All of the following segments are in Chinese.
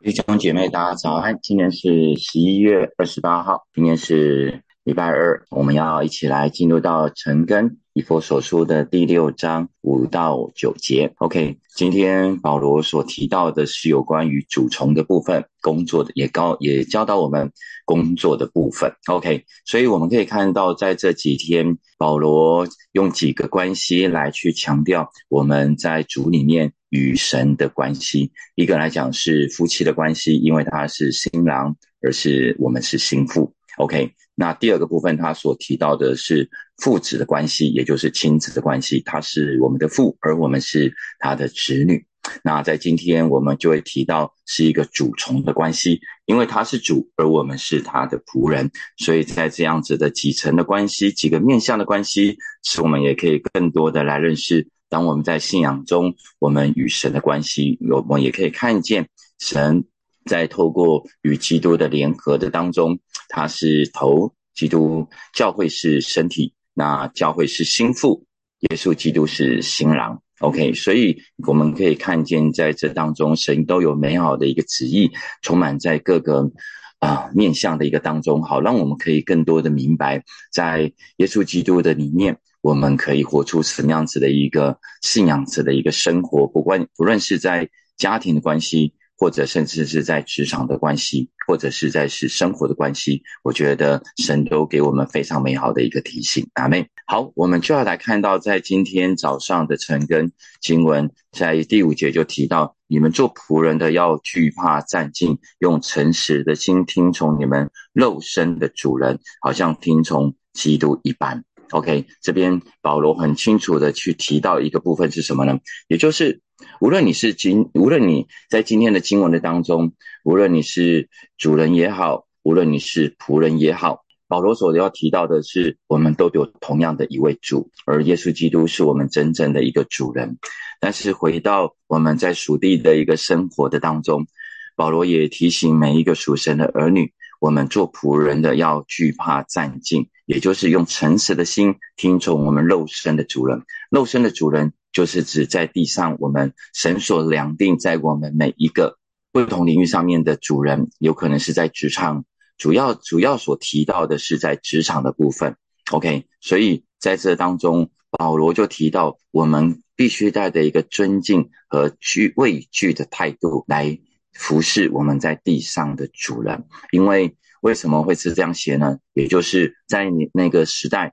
弟兄姐妹，大家早安！今天是十一月二十八号，今天是礼拜二，我们要一起来进入到晨更以佛所书的第六章五到九节。OK，今天保罗所提到的是有关于主从的部分，工作的也高也教导我们工作的部分。OK，所以我们可以看到，在这几天，保罗用几个关系来去强调我们在主里面。与神的关系，一个来讲是夫妻的关系，因为他是新郎，而是我们是新妇。OK，那第二个部分他所提到的是父子的关系，也就是亲子的关系，他是我们的父，而我们是他的子女。那在今天我们就会提到是一个主从的关系，因为他是主，而我们是他的仆人，所以在这样子的几层的关系、几个面向的关系，使我们也可以更多的来认识。当我们在信仰中，我们与神的关系，我们也可以看见神在透过与基督的联合的当中，他是头，基督教会是身体，那教会是心腹，耶稣基督是新郎。OK，所以我们可以看见在这当中，神都有美好的一个旨意，充满在各个啊面向的一个当中，好让我们可以更多的明白，在耶稣基督的里面。我们可以活出什么样子的一个信仰子的一个生活？不管不论是在家庭的关系，或者甚至是在职场的关系，或者是在是生活的关系，我觉得神都给我们非常美好的一个提醒。阿妹，好，我们就要来看到，在今天早上的晨更经文，在第五节就提到，你们做仆人的要惧怕战兢，用诚实的心听从你们肉身的主人，好像听从基督一般。OK，这边保罗很清楚的去提到一个部分是什么呢？也就是无论你是今，无论你在今天的经文的当中，无论你是主人也好，无论你是仆人也好，保罗所要提到的是，我们都有同样的一位主，而耶稣基督是我们真正的一个主人。但是回到我们在属地的一个生活的当中，保罗也提醒每一个属神的儿女。我们做仆人的要惧怕战兢，也就是用诚实的心听从我们肉身的主人。肉身的主人就是指在地上我们神所量定在我们每一个不同领域上面的主人，有可能是在职场，主要主要所提到的是在职场的部分。OK，所以在这当中，保罗就提到我们必须带着一个尊敬和惧畏惧的态度来。服侍我们在地上的主人，因为为什么会是这样写呢？也就是在你那个时代，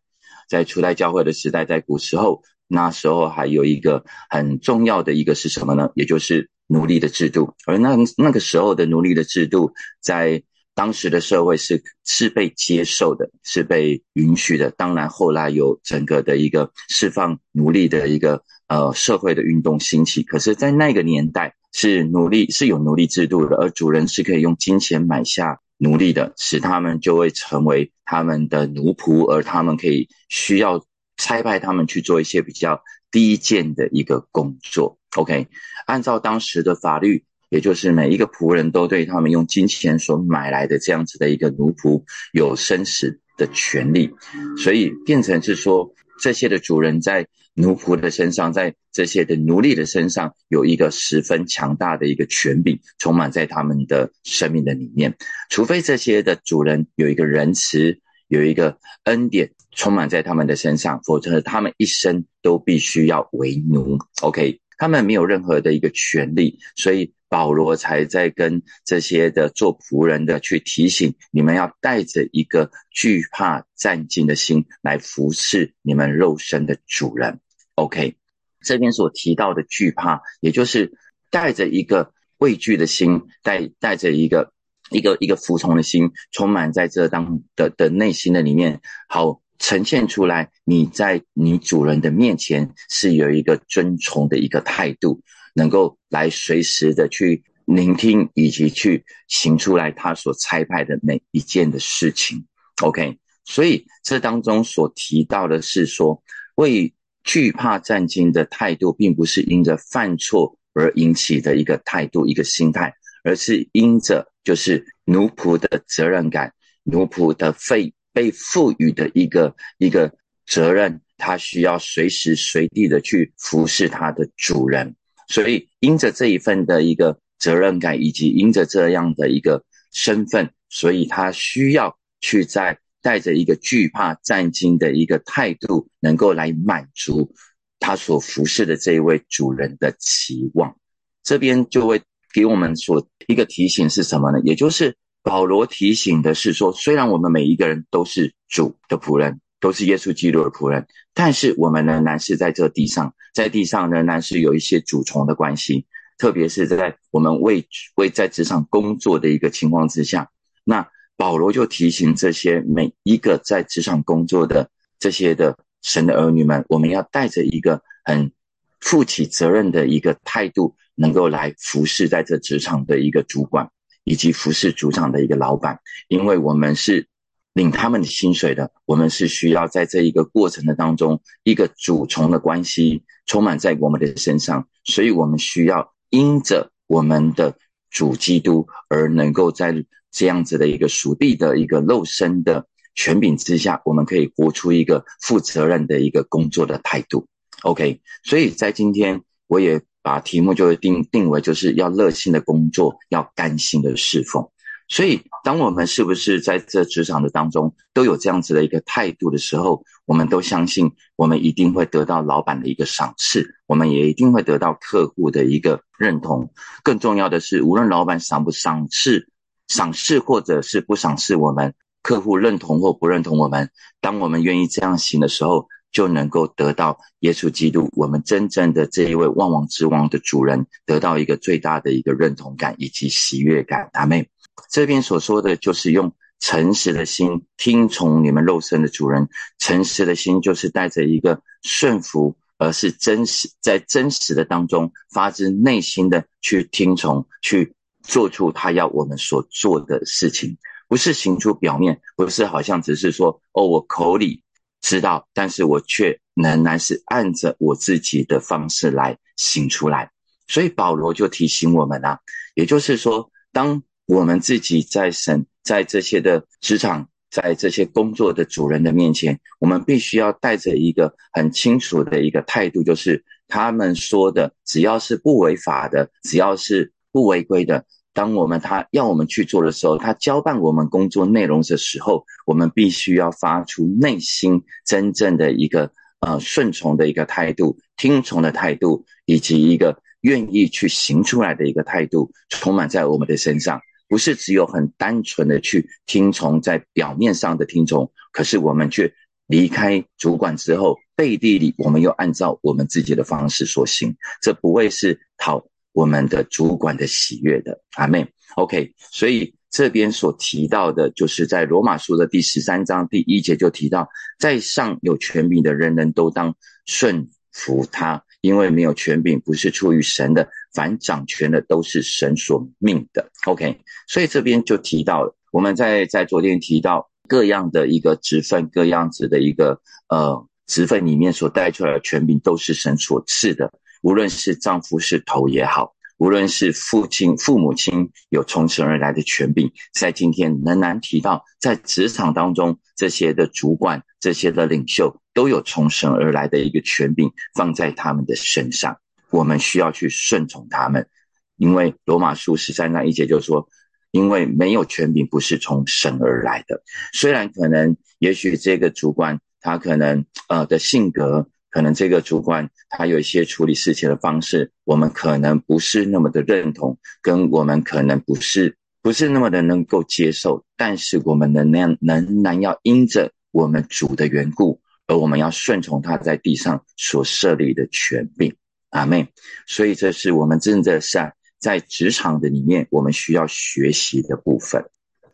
在初代教会的时代，在古时候，那时候还有一个很重要的一个是什么呢？也就是奴隶的制度。而那那个时候的奴隶的制度，在当时的社会是是被接受的，是被允许的。当然，后来有整个的一个释放奴隶的一个呃社会的运动兴起。可是，在那个年代。是奴隶是有奴隶制度的，而主人是可以用金钱买下奴隶的，使他们就会成为他们的奴仆，而他们可以需要差派他们去做一些比较低贱的一个工作。OK，按照当时的法律，也就是每一个仆人都对他们用金钱所买来的这样子的一个奴仆有生死的权利，所以变成是说。这些的主人在奴仆的身上，在这些的奴隶的身上，有一个十分强大的一个权柄，充满在他们的生命的里面。除非这些的主人有一个仁慈，有一个恩典充满在他们的身上，否则他们一生都必须要为奴。OK，他们没有任何的一个权利，所以。保罗才在跟这些的做仆人的去提醒你们，要带着一个惧怕战兢的心来服侍你们肉身的主人。OK，这边所提到的惧怕，也就是带着一个畏惧的心，带带着一个一个一个服从的心，充满在这当的的内心的里面，好呈现出来。你在你主人的面前是有一个尊崇的一个态度。能够来随时的去聆听，以及去行出来他所差派的每一件的事情。OK，所以这当中所提到的是说，为惧怕战兢的态度，并不是因着犯错而引起的一个态度、一个心态，而是因着就是奴仆的责任感、奴仆的被被赋予的一个一个责任，他需要随时随地的去服侍他的主人。所以，因着这一份的一个责任感，以及因着这样的一个身份，所以他需要去在带着一个惧怕战惊的一个态度，能够来满足他所服侍的这一位主人的期望。这边就会给我们所一个提醒是什么呢？也就是保罗提醒的是说，虽然我们每一个人都是主的仆人。都是耶稣基督的仆人，但是我们仍然是在这地上，在地上仍然是有一些主从的关系，特别是在我们为为在职场工作的一个情况之下，那保罗就提醒这些每一个在职场工作的这些的神的儿女们，我们要带着一个很负起责任的一个态度，能够来服侍在这职场的一个主管，以及服侍主场的一个老板，因为我们是。领他们的薪水的，我们是需要在这一个过程的当中，一个主从的关系充满在我们的身上，所以我们需要因着我们的主基督而能够在这样子的一个属地的一个肉身的权柄之下，我们可以活出一个负责任的一个工作的态度。OK，所以在今天我也把题目就定定为就是要热心的工作，要甘心的侍奉。所以，当我们是不是在这职场的当中都有这样子的一个态度的时候，我们都相信我们一定会得到老板的一个赏识，我们也一定会得到客户的一个认同。更重要的是，无论老板赏不赏识、赏识或者是不赏识我们，客户认同或不认同我们，当我们愿意这样行的时候，就能够得到耶稣基督，我们真正的这一位万王之王的主人，得到一个最大的一个认同感以及喜悦感。阿妹。这边所说的就是用诚实的心听从你们肉身的主人，诚实的心就是带着一个顺服，而是真实在真实的当中发自内心的去听从，去做出他要我们所做的事情，不是行出表面，不是好像只是说哦，我口里知道，但是我却仍然是按着我自己的方式来行出来。所以保罗就提醒我们啊，也就是说当。我们自己在神在这些的职场，在这些工作的主人的面前，我们必须要带着一个很清楚的一个态度，就是他们说的，只要是不违法的，只要是不违规的，当我们他要我们去做的时候，他交办我们工作内容的时候，我们必须要发出内心真正的一个呃顺从的一个态度、听从的态度，以及一个愿意去行出来的一个态度，充满在我们的身上。不是只有很单纯的去听从，在表面上的听从，可是我们却离开主管之后，背地里我们又按照我们自己的方式所行，这不会是讨我们的主管的喜悦的。阿妹，OK，所以这边所提到的，就是在罗马书的第十三章第一节就提到，在上有权柄的人人都当顺服他。因为没有权柄，不是出于神的，凡掌权的都是神所命的。OK，所以这边就提到了，我们在在昨天提到各样的一个职分，各样子的一个呃职分里面所带出来的权柄，都是神所赐的。无论是丈夫是头也好，无论是父亲父母亲有从神而来的权柄，在今天仍然提到，在职场当中这些的主管、这些的领袖。都有从神而来的一个权柄放在他们的身上，我们需要去顺从他们，因为罗马书十三章一节就说，因为没有权柄不是从神而来的。虽然可能，也许这个主管他可能呃的性格，可能这个主管他有一些处理事情的方式，我们可能不是那么的认同，跟我们可能不是不是那么的能够接受，但是我们能量仍然要因着我们主的缘故。而我们要顺从他在地上所设立的权柄，阿妹。所以这是我们真的是在职场的里面，我们需要学习的部分。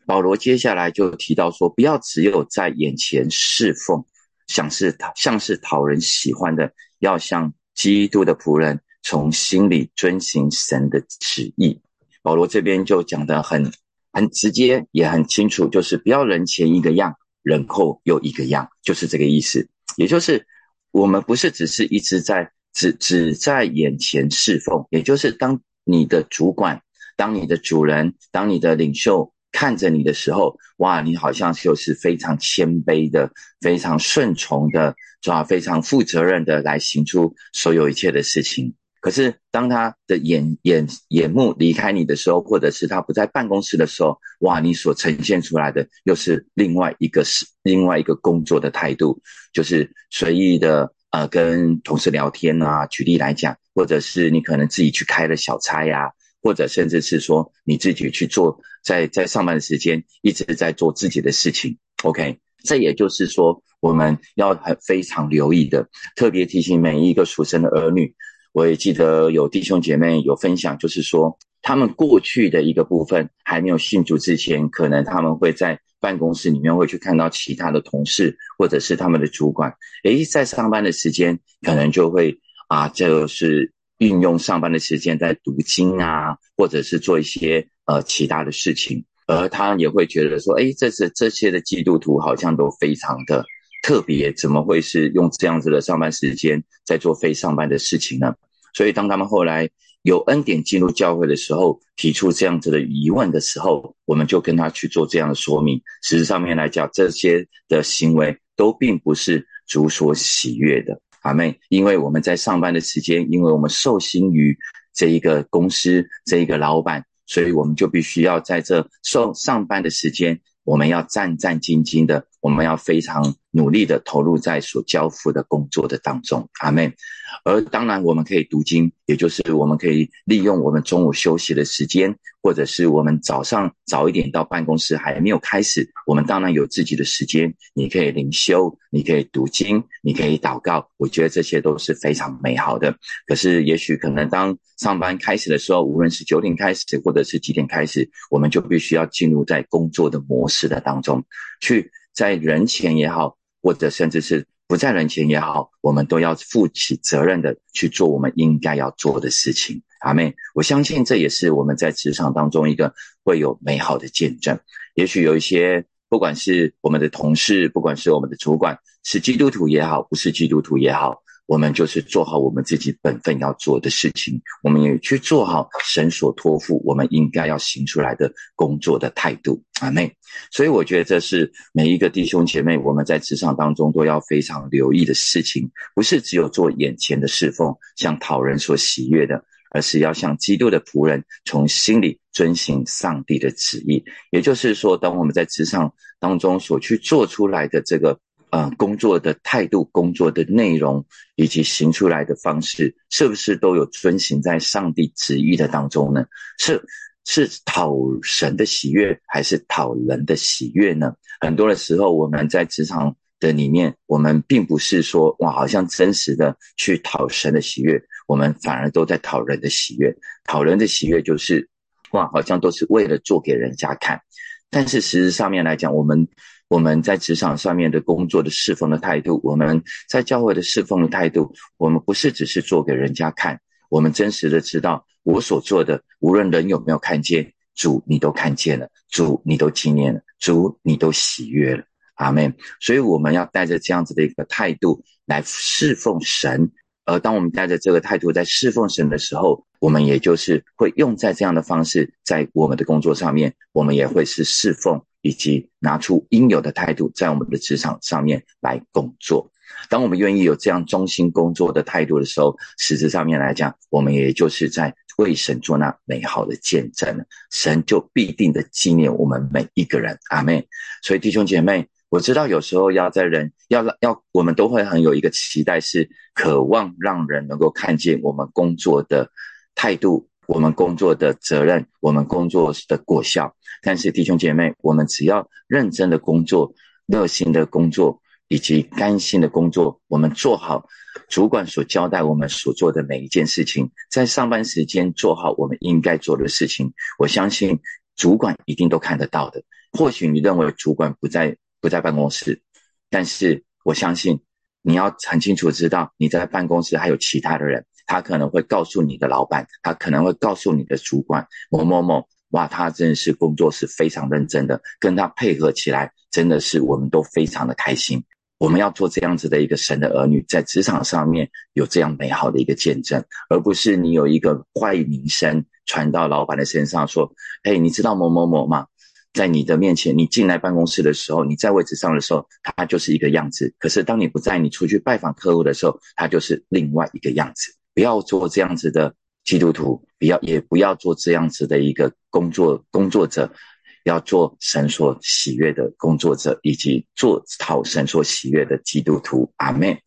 保罗接下来就提到说，不要只有在眼前侍奉，像是讨像是讨人喜欢的，要像基督的仆人，从心里遵行神的旨意。保罗这边就讲得很很直接，也很清楚，就是不要人前一个样。人后又一个样，就是这个意思。也就是我们不是只是一直在只只在眼前侍奉，也就是当你的主管、当你的主人、当你的领袖看着你的时候，哇，你好像就是非常谦卑的、非常顺从的，是吧？非常负责任的来行出所有一切的事情。可是当他的眼眼眼目离开你的时候，或者是他不在办公室的时候，哇，你所呈现出来的又是另外一个是另外一个工作的态度，就是随意的呃跟同事聊天啊。举例来讲，或者是你可能自己去开了小差呀，或者甚至是说你自己去做，在在上班的时间一直在做自己的事情。OK，这也就是说我们要很非常留意的，特别提醒每一个属神的儿女。我也记得有弟兄姐妹有分享，就是说他们过去的一个部分还没有信主之前，可能他们会在办公室里面会去看到其他的同事或者是他们的主管，诶，在上班的时间可能就会啊，就是运用上班的时间在读经啊，或者是做一些呃其他的事情，而他也会觉得说，诶，这是这些的基督徒好像都非常的。特别怎么会是用这样子的上班时间在做非上班的事情呢？所以当他们后来有恩典进入教会的时候，提出这样子的疑问的时候，我们就跟他去做这样的说明。事实上面来讲，这些的行为都并不是主所喜悦的，阿妹。因为我们在上班的时间，因为我们受薪于这一个公司这一个老板，所以我们就必须要在这上上班的时间。我们要战战兢兢的，我们要非常努力的投入在所交付的工作的当中，阿妹。而当然，我们可以读经，也就是我们可以利用我们中午休息的时间，或者是我们早上早一点到办公室还没有开始，我们当然有自己的时间，你可以灵修，你可以读经，你可以祷告，我觉得这些都是非常美好的。可是，也许可能当上班开始的时候，无论是九点开始，或者是几点开始，我们就必须要进入在工作的模式的当中，去在人前也好，或者甚至是。不在人前也好，我们都要负起责任的去做我们应该要做的事情。阿妹，我相信这也是我们在职场当中一个会有美好的见证。也许有一些，不管是我们的同事，不管是我们的主管，是基督徒也好，不是基督徒也好。我们就是做好我们自己本分要做的事情，我们也去做好神所托付我们应该要行出来的工作的态度，阿妹。所以我觉得这是每一个弟兄姐妹我们在职场当中都要非常留意的事情，不是只有做眼前的侍奉，像讨人所喜悦的，而是要像基督的仆人，从心里遵行上帝的旨意。也就是说，当我们在职场当中所去做出来的这个。呃，工作的态度、工作的内容以及行出来的方式，是不是都有遵行在上帝旨意的当中呢？是是讨神的喜悦，还是讨人的喜悦呢？很多的时候，我们在职场的里面，我们并不是说哇，好像真实的去讨神的喜悦，我们反而都在讨人的喜悦。讨人的喜悦就是哇，好像都是为了做给人家看，但是实质上面来讲，我们。我们在职场上面的工作的侍奉的态度，我们在教会的侍奉的态度，我们不是只是做给人家看，我们真实的知道我所做的，无论人有没有看见，主你都看见了，主你都纪念了，主你都喜悦了，阿门。所以我们要带着这样子的一个态度来侍奉神，而当我们带着这个态度在侍奉神的时候，我们也就是会用在这样的方式，在我们的工作上面，我们也会是侍奉。以及拿出应有的态度，在我们的职场上面来工作。当我们愿意有这样忠心工作的态度的时候，实质上面来讲，我们也就是在为神做那美好的见证神就必定的纪念我们每一个人。阿妹，所以弟兄姐妹，我知道有时候要在人要要，我们都会很有一个期待，是渴望让人能够看见我们工作的态度。我们工作的责任，我们工作的果效。但是弟兄姐妹，我们只要认真的工作、热心的工作以及甘心的工作，我们做好主管所交代我们所做的每一件事情，在上班时间做好我们应该做的事情，我相信主管一定都看得到的。或许你认为主管不在不在办公室，但是我相信你要很清楚知道你在办公室还有其他的人。他可能会告诉你的老板，他可能会告诉你的主管某某某，哇，他真的是工作是非常认真的，跟他配合起来，真的是我们都非常的开心。我们要做这样子的一个神的儿女，在职场上面有这样美好的一个见证，而不是你有一个坏名声传到老板的身上，说，哎，你知道某某某吗？在你的面前，你进来办公室的时候，你在位置上的时候，他就是一个样子。可是当你不在，你出去拜访客户的时候，他就是另外一个样子。不要做这样子的基督徒，不要也不要做这样子的一个工作工作者，要做神所喜悦的工作者，以及做讨神所喜悦的基督徒。阿门。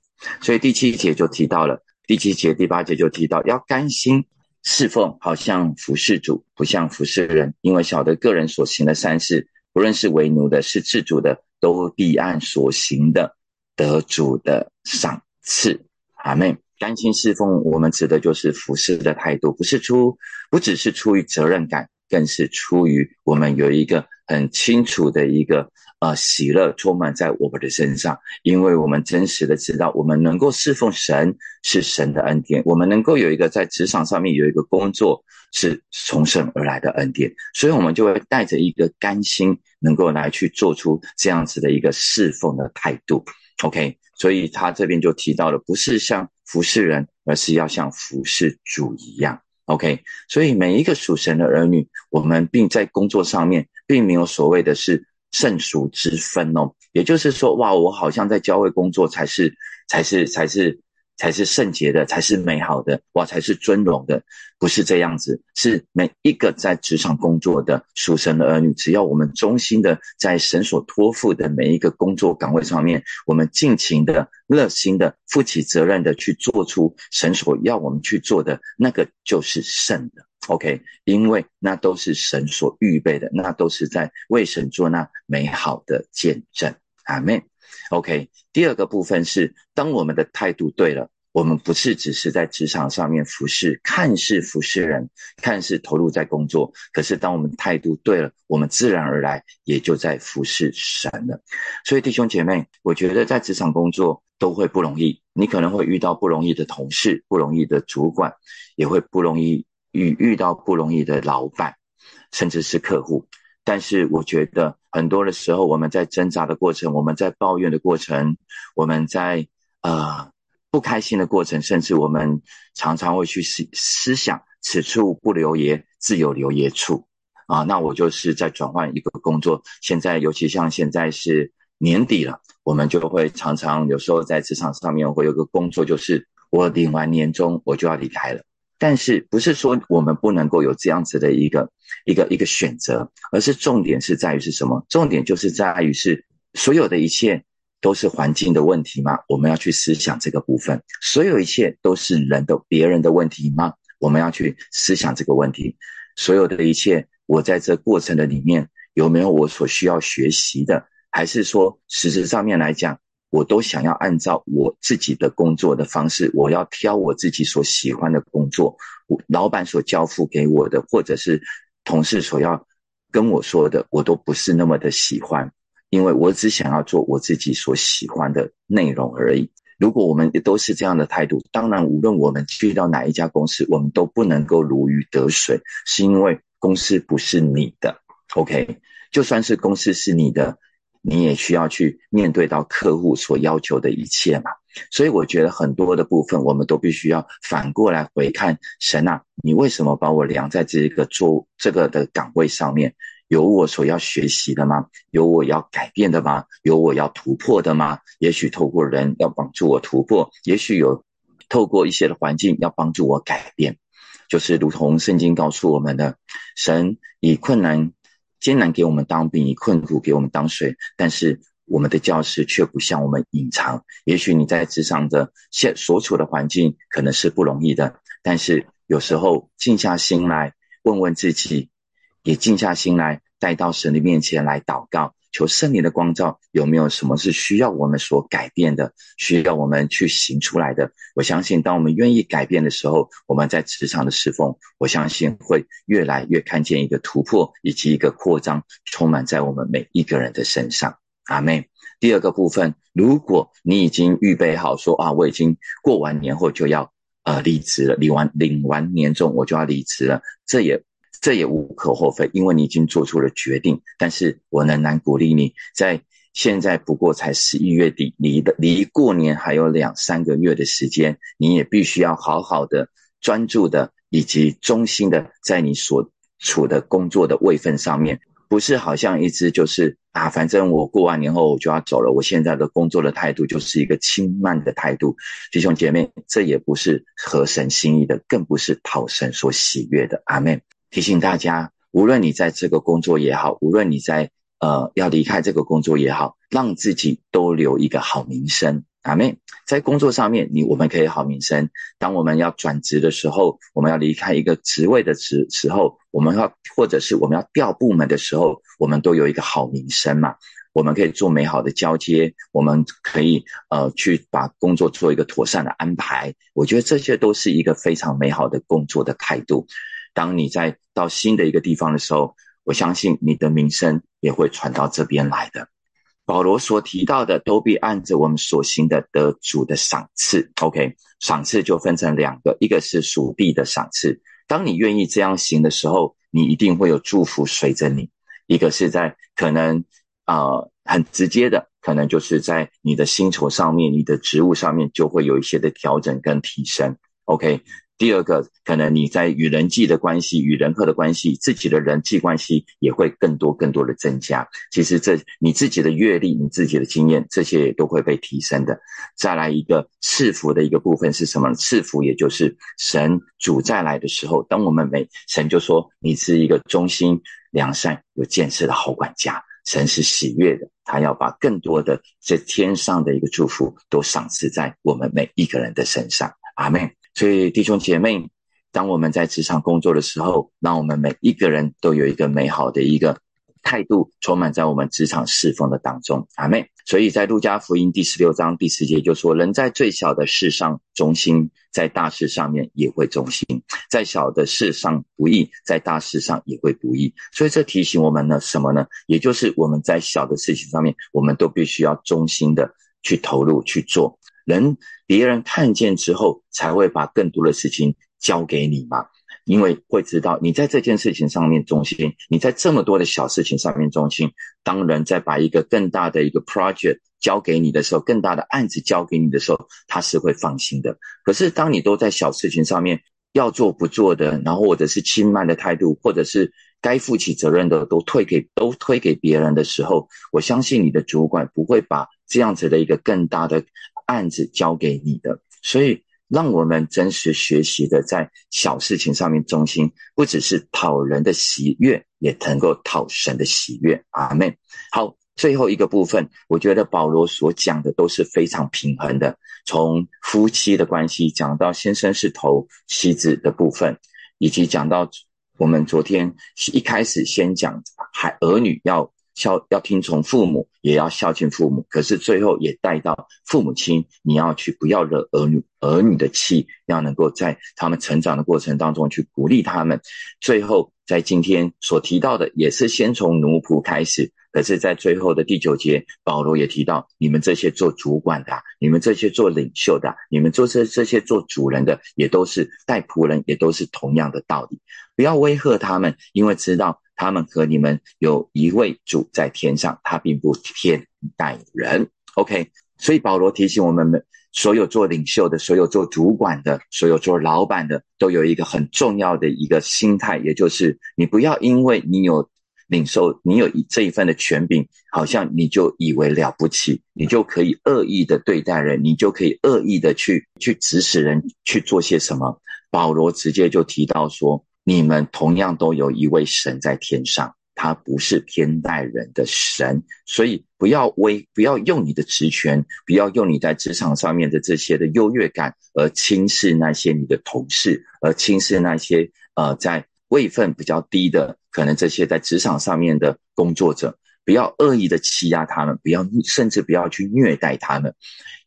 所以第七节就提到了，第七节第八节就提到要甘心侍奉，好像服侍主，不像服侍人，因为晓得个人所行的善事，不论是为奴的，是自主的，都必按所行的得主的赏赐。阿门。甘心侍奉，我们指的就是服侍的态度，不是出，不只是出于责任感，更是出于我们有一个很清楚的一个呃喜乐充满在我们的身上，因为我们真实的知道，我们能够侍奉神是神的恩典，我们能够有一个在职场上面有一个工作是从神而来的恩典，所以我们就会带着一个甘心，能够来去做出这样子的一个侍奉的态度。OK，所以他这边就提到了，不是像。服侍人，而是要像服侍主一样。OK，所以每一个属神的儿女，我们并在工作上面，并没有所谓的是圣属之分哦。也就是说，哇，我好像在教会工作才是，才是，才是。才是圣洁的，才是美好的，哇，才是尊荣的，不是这样子。是每一个在职场工作的属神的儿女，只要我们忠心的在神所托付的每一个工作岗位上面，我们尽情的、热心的、负起责任的去做出神所要我们去做的那个，就是圣的。OK，因为那都是神所预备的，那都是在为神做那美好的见证。阿门。OK，第二个部分是，当我们的态度对了，我们不是只是在职场上面服侍，看似服侍人，看似投入在工作，可是当我们态度对了，我们自然而然也就在服侍神了。所以弟兄姐妹，我觉得在职场工作都会不容易，你可能会遇到不容易的同事，不容易的主管，也会不容易遇遇到不容易的老板，甚至是客户。但是我觉得很多的时候，我们在挣扎的过程，我们在抱怨的过程，我们在呃不开心的过程，甚至我们常常会去思思想：此处不留爷，自有留爷处啊。那我就是在转换一个工作。现在尤其像现在是年底了，我们就会常常有时候在职场上面会有个工作，就是我领完年终我就要离开了。但是不是说我们不能够有这样子的一个一个一个选择，而是重点是在于是什么？重点就是在于是所有的一切都是环境的问题吗？我们要去思想这个部分。所有一切都是人的别人的问题吗？我们要去思想这个问题。所有的一切，我在这过程的里面有没有我所需要学习的？还是说实质上面来讲？我都想要按照我自己的工作的方式，我要挑我自己所喜欢的工作，我老板所交付给我的，或者是同事所要跟我说的，我都不是那么的喜欢，因为我只想要做我自己所喜欢的内容而已。如果我们都是这样的态度，当然无论我们去到哪一家公司，我们都不能够如鱼得水，是因为公司不是你的。OK，就算是公司是你的。你也需要去面对到客户所要求的一切嘛，所以我觉得很多的部分，我们都必须要反过来回看神啊，你为什么把我量在这个做这个的岗位上面？有我所要学习的吗？有我要改变的吗？有我要突破的吗？也许透过人要帮助我突破，也许有透过一些的环境要帮助我改变，就是如同圣经告诉我们的，神以困难。艰难给我们当兵，困苦给我们当水，但是我们的教师却不向我们隐藏。也许你在职场的现所处的环境可能是不容易的，但是有时候静下心来问问自己，也静下心来带到神的面前来祷告。求圣灵的光照，有没有什么是需要我们所改变的，需要我们去行出来的？我相信，当我们愿意改变的时候，我们在职场的侍奉，我相信会越来越看见一个突破以及一个扩张，充满在我们每一个人的身上。阿妹，第二个部分，如果你已经预备好说啊，我已经过完年后就要呃离职了，领完领完年终我就要离职了，这也。这也无可厚非，因为你已经做出了决定。但是我仍然鼓励你，在现在不过才十一月底，离的离过年还有两三个月的时间，你也必须要好好的、专注的以及忠心的，在你所处的工作的位份上面。不是好像一直就是啊，反正我过完年后我就要走了。我现在的工作的态度就是一个轻慢的态度，弟兄姐妹，这也不是合神心意的，更不是讨神所喜悦的。阿门。提醒大家，无论你在这个工作也好，无论你在呃要离开这个工作也好，让自己都留一个好名声。阿妹，在工作上面，你我们可以好名声。当我们要转职的时候，我们要离开一个职位的时时候，我们要或者是我们要调部门的时候，我们都有一个好名声嘛。我们可以做美好的交接，我们可以呃去把工作做一个妥善的安排。我觉得这些都是一个非常美好的工作的态度。当你在到新的一个地方的时候，我相信你的名声也会传到这边来的。保罗所提到的，都必按着我们所行的得主的赏赐。OK，赏赐就分成两个，一个是属地的赏赐。当你愿意这样行的时候，你一定会有祝福随着你。一个是在可能啊很直接的，可能就是在你的薪酬上面、你的职务上面就会有一些的调整跟提升。OK。第二个，可能你在与人际的关系、与人和的关系、自己的人际关系也会更多、更多的增加。其实这你自己的阅历、你自己的经验，这些也都会被提升的。再来一个赐福的一个部分是什么？赐福也就是神主再来的时候，当我们每神就说你是一个忠心、良善、有建设的好管家，神是喜悦的，他要把更多的这天上的一个祝福都赏赐在我们每一个人的身上。阿门。所以，弟兄姐妹，当我们在职场工作的时候，让我们每一个人都有一个美好的一个态度，充满在我们职场侍奉的当中。阿妹，所以在路加福音第十六章第四节就说：“人在最小的事上忠心，在大事上面也会忠心；在小的事上不易，在大事上也会不易。”所以这提醒我们呢，什么呢？也就是我们在小的事情上面，我们都必须要忠心的去投入去做。人别人看见之后，才会把更多的事情交给你嘛，因为会知道你在这件事情上面中心，你在这么多的小事情上面中心。当人在把一个更大的一个 project 交给你的时候，更大的案子交给你的时候，他是会放心的。可是当你都在小事情上面要做不做的，然后或者是轻慢的态度，或者是该负起责任的都推给都推给别人的时候，我相信你的主管不会把这样子的一个更大的。案子交给你的，所以让我们真实学习的，在小事情上面中心，不只是讨人的喜悦，也能够讨神的喜悦。阿门。好，最后一个部分，我觉得保罗所讲的都是非常平衡的，从夫妻的关系讲到先生是头，妻子的部分，以及讲到我们昨天一开始先讲孩儿女要。孝要听从父母，也要孝敬父母。可是最后也带到父母亲，你要去不要惹儿女儿女的气，要能够在他们成长的过程当中去鼓励他们。最后在今天所提到的，也是先从奴仆开始。可是，在最后的第九节，保罗也提到，你们这些做主管的，你们这些做领袖的，你们做这这些做主人的，也都是带仆人，也都是同样的道理。不要威吓他们，因为知道。他们和你们有一位主在天上，他并不偏待人。OK，所以保罗提醒我们，所有做领袖的，所有做主管的，所有做老板的，都有一个很重要的一个心态，也就是你不要因为你有领受，你有这一份的权柄，好像你就以为了不起，你就可以恶意的对待人，你就可以恶意的去去指使人去做些什么。保罗直接就提到说。你们同样都有一位神在天上，他不是偏待人的神，所以不要威，不要用你的职权，不要用你在职场上面的这些的优越感而轻视那些你的同事，而轻视那些呃在位分比较低的，可能这些在职场上面的工作者，不要恶意的欺压他们，不要甚至不要去虐待他们，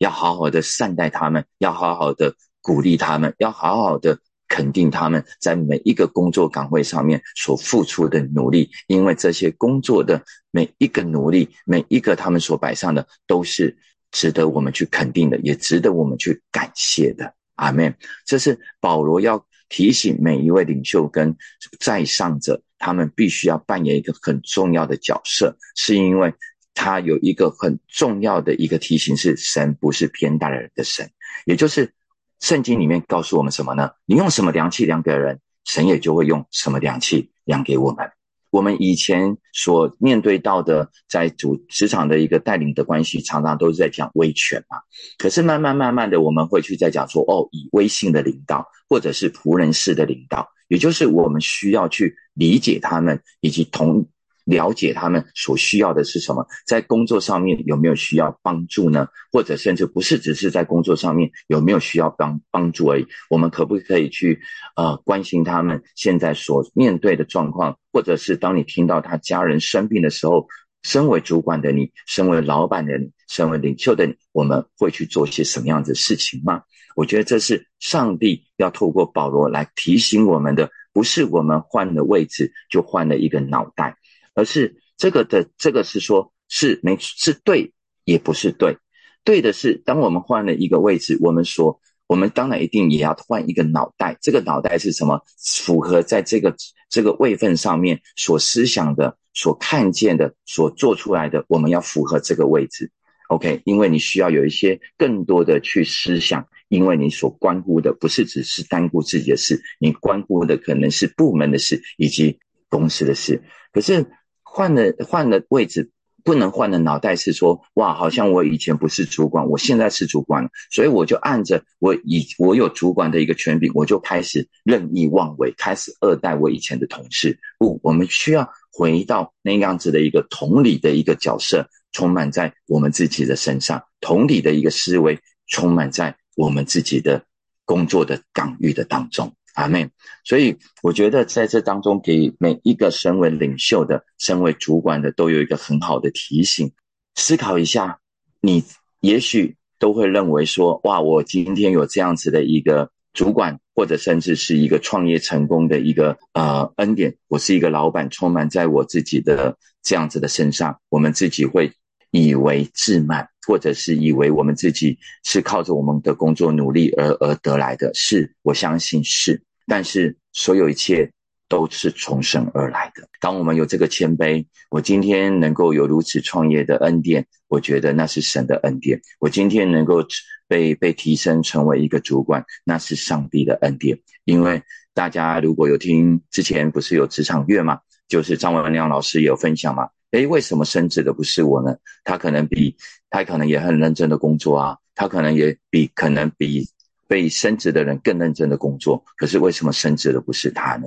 要好好的善待他们，要好好的鼓励他们，要好好的。肯定他们在每一个工作岗位上面所付出的努力，因为这些工作的每一个努力，每一个他们所摆上的，都是值得我们去肯定的，也值得我们去感谢的。阿门。这是保罗要提醒每一位领袖跟在上者，他们必须要扮演一个很重要的角色，是因为他有一个很重要的一个提醒：是神不是偏待人的神，也就是。圣经里面告诉我们什么呢？你用什么量器量给人，神也就会用什么量器量给我们。我们以前所面对到的，在主职场的一个带领的关系，常常都是在讲威权嘛。可是慢慢慢慢的，我们会去在讲说，哦，以威信的领导，或者是仆人式的领导，也就是我们需要去理解他们，以及同。了解他们所需要的是什么，在工作上面有没有需要帮助呢？或者甚至不是只是在工作上面有没有需要帮帮助而已？我们可不可以去呃关心他们现在所面对的状况？或者是当你听到他家人生病的时候，身为主管的你，身为老板的你，身为领袖的你，我们会去做些什么样子事情吗？我觉得这是上帝要透过保罗来提醒我们的，不是我们换了位置就换了一个脑袋。而是这个的这个是说，是没是对，也不是对。对的是，当我们换了一个位置，我们说，我们当然一定也要换一个脑袋。这个脑袋是什么？符合在这个这个位份上面所思想的、所看见的、所做出来的，我们要符合这个位置。OK，因为你需要有一些更多的去思想，因为你所关乎的不是只是单顾自己的事，你关乎的可能是部门的事以及公司的事。可是。换了换了位置，不能换的脑袋是说，哇，好像我以前不是主管，我现在是主管了，所以我就按着我以我有主管的一个权柄，我就开始任意妄为，开始恶待我以前的同事。不，我们需要回到那样子的一个同理的一个角色，充满在我们自己的身上，同理的一个思维充满在我们自己的工作的岗域的当中。阿妹，所以我觉得在这当中，给每一个身为领袖的、身为主管的，都有一个很好的提醒。思考一下，你也许都会认为说：哇，我今天有这样子的一个主管，或者甚至是一个创业成功的一个呃恩典，我是一个老板，充满在我自己的这样子的身上，我们自己会以为自满。或者是以为我们自己是靠着我们的工作努力而而得来的，是我相信是，但是所有一切都是从神而来的。当我们有这个谦卑，我今天能够有如此创业的恩典，我觉得那是神的恩典。我今天能够被被提升成为一个主管，那是上帝的恩典。因为大家如果有听之前不是有职场月吗，就是张文亮老师有分享嘛。诶，为什么升职的不是我呢？他可能比他可能也很认真的工作啊，他可能也比可能比被升职的人更认真的工作，可是为什么升职的不是他呢？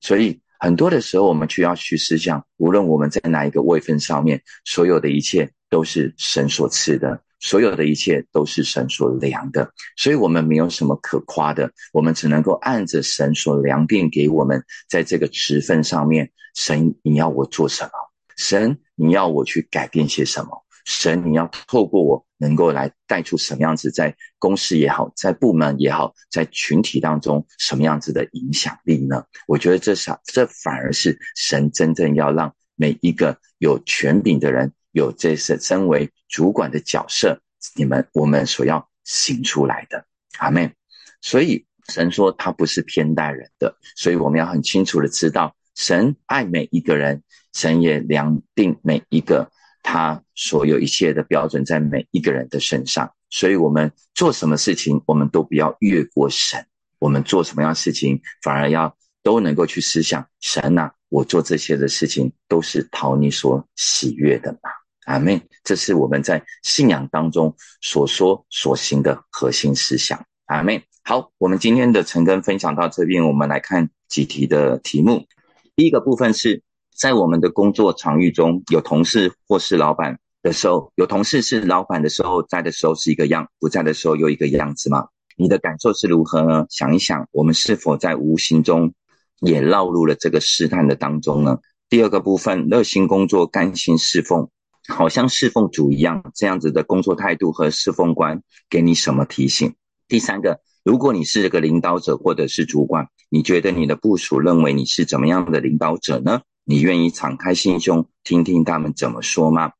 所以很多的时候，我们需要去思想，无论我们在哪一个位分上面，所有的一切都是神所赐的，所有的一切都是神所量的，所以我们没有什么可夸的，我们只能够按着神所量定给我们，在这个职分上面，神你要我做什么？神，你要我去改变些什么？神，你要透过我能够来带出什么样子，在公司也好，在部门也好，在群体当中什么样子的影响力呢？我觉得这是这反而是神真正要让每一个有权柄的人有这身身为主管的角色，你们我们所要行出来的。阿妹，所以神说他不是偏待人的，所以我们要很清楚的知道，神爱每一个人。神也量定每一个他所有一切的标准在每一个人的身上，所以我们做什么事情，我们都不要越过神。我们做什么样事情，反而要都能够去思想神呐，我做这些的事情都是讨你所喜悦的嘛？阿妹，这是我们在信仰当中所说所行的核心思想。阿妹，好，我们今天的陈根分享到这边，我们来看几题的题目。第一个部分是。在我们的工作场域中，有同事或是老板的时候，有同事是老板的时候，在的时候是一个样，不在的时候又一个样子吗？你的感受是如何呢？想一想，我们是否在无形中也落入了这个试探的当中呢？第二个部分，热心工作，甘心侍奉，好像侍奉主一样，这样子的工作态度和侍奉观，给你什么提醒？第三个，如果你是个领导者或者是主管，你觉得你的部署认为你是怎么样的领导者呢？你愿意敞开心胸听听他们怎么说吗？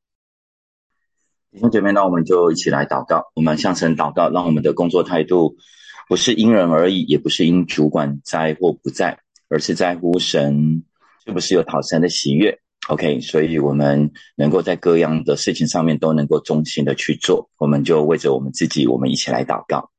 弟兄姐妹，那我们就一起来祷告。我们向神祷告，让我们的工作态度不是因人而异，也不是因主管在或不在，而是在乎神是不是有讨神的喜悦。OK，所以我们能够在各样的事情上面都能够忠心的去做。我们就为着我们自己，我们一起来祷告。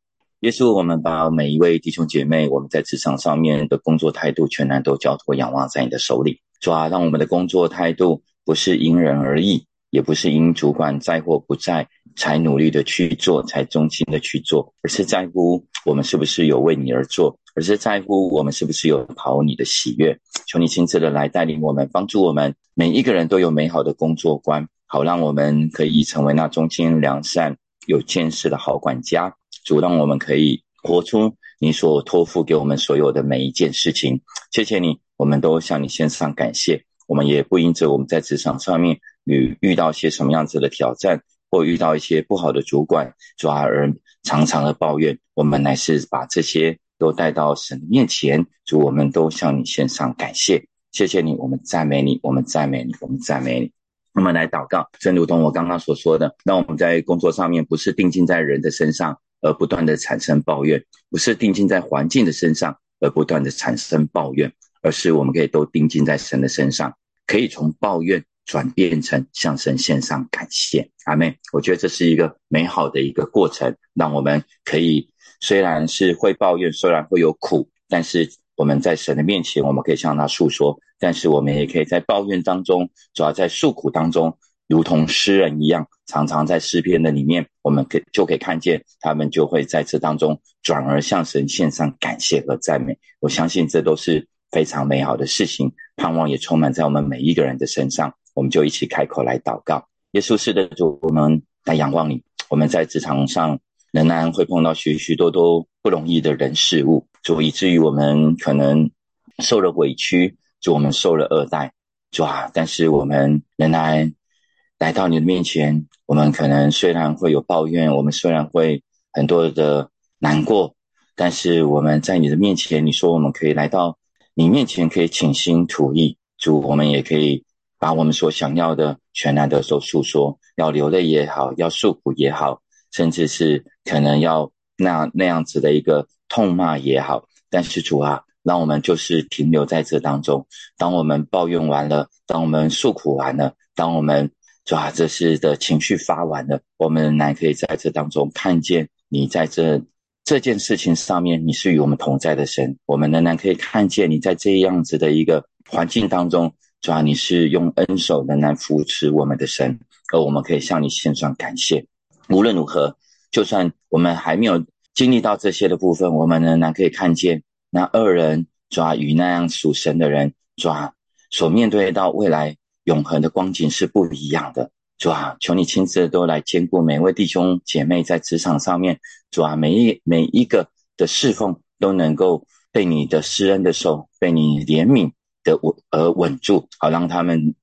耶稣，我们把每一位弟兄姐妹，我们在职场上面的工作态度，全然都交托仰望在你的手里。主啊，让我们的工作态度不是因人而异，也不是因主管在或不在才努力的去做，才忠心的去做，而是在乎我们是不是有为你而做，而是在乎我们是不是有讨你的喜悦。求你亲自的来带领我们，帮助我们每一个人都有美好的工作观，好让我们可以成为那忠心良善、有见识的好管家。主，让我们可以活出你所托付给我们所有的每一件事情。谢谢你，我们都向你献上感谢。我们也不因着我们在职场上面遇遇到些什么样子的挑战，或遇到一些不好的主管，主而常常的抱怨。我们乃是把这些都带到神面前，主，我们都向你献上感谢。谢谢你，我们赞美你，我们赞美你，我们赞美你。我们来祷告，正如同我刚刚所说的，那我们在工作上面不是定睛在人的身上。而不断的产生抱怨，不是定睛在环境的身上而不断的产生抱怨，而是我们可以都定睛在神的身上，可以从抱怨转变成向神献上感谢。阿妹，我觉得这是一个美好的一个过程，让我们可以虽然是会抱怨，虽然会有苦，但是我们在神的面前，我们可以向他诉说，但是我们也可以在抱怨当中，主要在诉苦当中。如同诗人一样，常常在诗篇的里面，我们可就可以看见他们就会在这当中转而向神献上感谢和赞美。我相信这都是非常美好的事情，盼望也充满在我们每一个人的身上。我们就一起开口来祷告：耶稣是的主，我们来仰望你。我们在职场上仍然会碰到许许多多不容易的人事物，主以至于我们可能受了委屈，就我们受了恶待，主啊！但是我们仍然。来到你的面前，我们可能虽然会有抱怨，我们虽然会很多的难过，但是我们在你的面前，你说我们可以来到你面前，可以倾心吐意，主，我们也可以把我们所想要的全然的都诉说，要流泪也好，要诉苦也好，甚至是可能要那那样子的一个痛骂也好，但是主啊，让我们就是停留在这当中。当我们抱怨完了，当我们诉苦完了，当我们主啊，这是的情绪发完了，我们仍然可以在这当中看见你在这这件事情上面，你是与我们同在的神。我们仍然可以看见你在这样子的一个环境当中，主啊，你是用恩手仍然扶持我们的神，而我们可以向你献上感谢。无论如何，就算我们还没有经历到这些的部分，我们仍然可以看见那二人主啊与那样属神的人主啊所面对到未来。永恒的光景是不一样的，主啊，求你亲自都来兼顾每位弟兄姐妹在职场上面，主啊，每一每一个的侍奉都能够被你的施恩的手，被你怜悯的稳而稳住，好让他们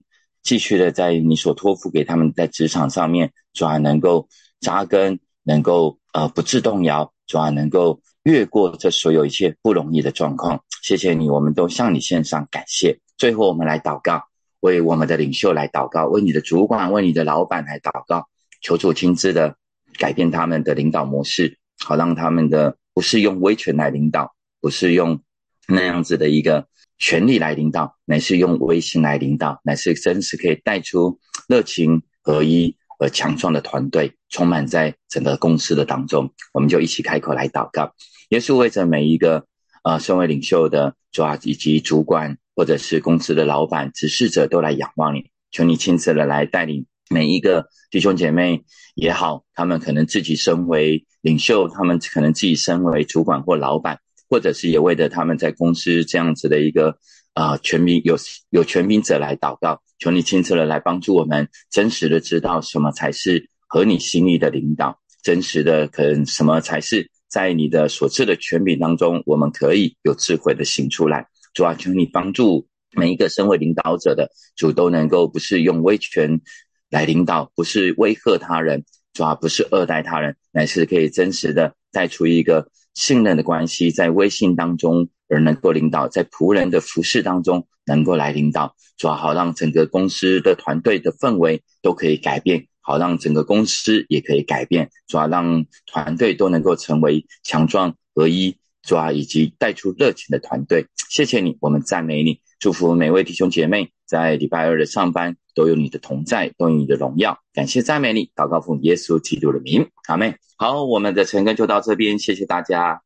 继续的在你所托付给他们在职场上面，主啊，能够扎根，能够呃不致动摇，主啊，能够越过这所有一切不容易的状况。谢谢你，我们都向你献上感谢。最后，我们来祷告。为我们的领袖来祷告，为你的主管、为你的老板来祷告，求主亲自的改变他们的领导模式，好让他们的不是用威权来领导，不是用那样子的一个权力来领导，乃是用威信来领导，乃是真实可以带出热情合一而强壮的团队，充满在整个公司的当中。我们就一起开口来祷告，耶稣为着每一个呃身为领袖的主啊以及主管。或者是公司的老板、指示者都来仰望你，求你亲自的来带领每一个弟兄姐妹也好，他们可能自己身为领袖，他们可能自己身为主管或老板，或者是也为了他们在公司这样子的一个啊权柄有有权柄者来祷告，求你亲自的来帮助我们，真实的知道什么才是合你心意的领导，真实的可能什么才是在你的所赐的权柄当中，我们可以有智慧的行出来。主啊，求你帮助每一个身为领导者的主都能够不是用威权来领导，不是威吓他人，主啊，不是恶待他人，乃是可以真实的带出一个信任的关系，在微信当中而能够领导，在仆人的服饰当中能够来领导，主啊，好让整个公司的团队的氛围都可以改变，好让整个公司也可以改变，主啊，让团队都能够成为强壮合一。主啊，以及带出热情的团队，谢谢你，我们赞美你，祝福每位弟兄姐妹在礼拜二的上班都有你的同在，都有你的荣耀，感谢赞美你，祷告奉耶稣基督的名，阿妹。好，我们的晨更就到这边，谢谢大家。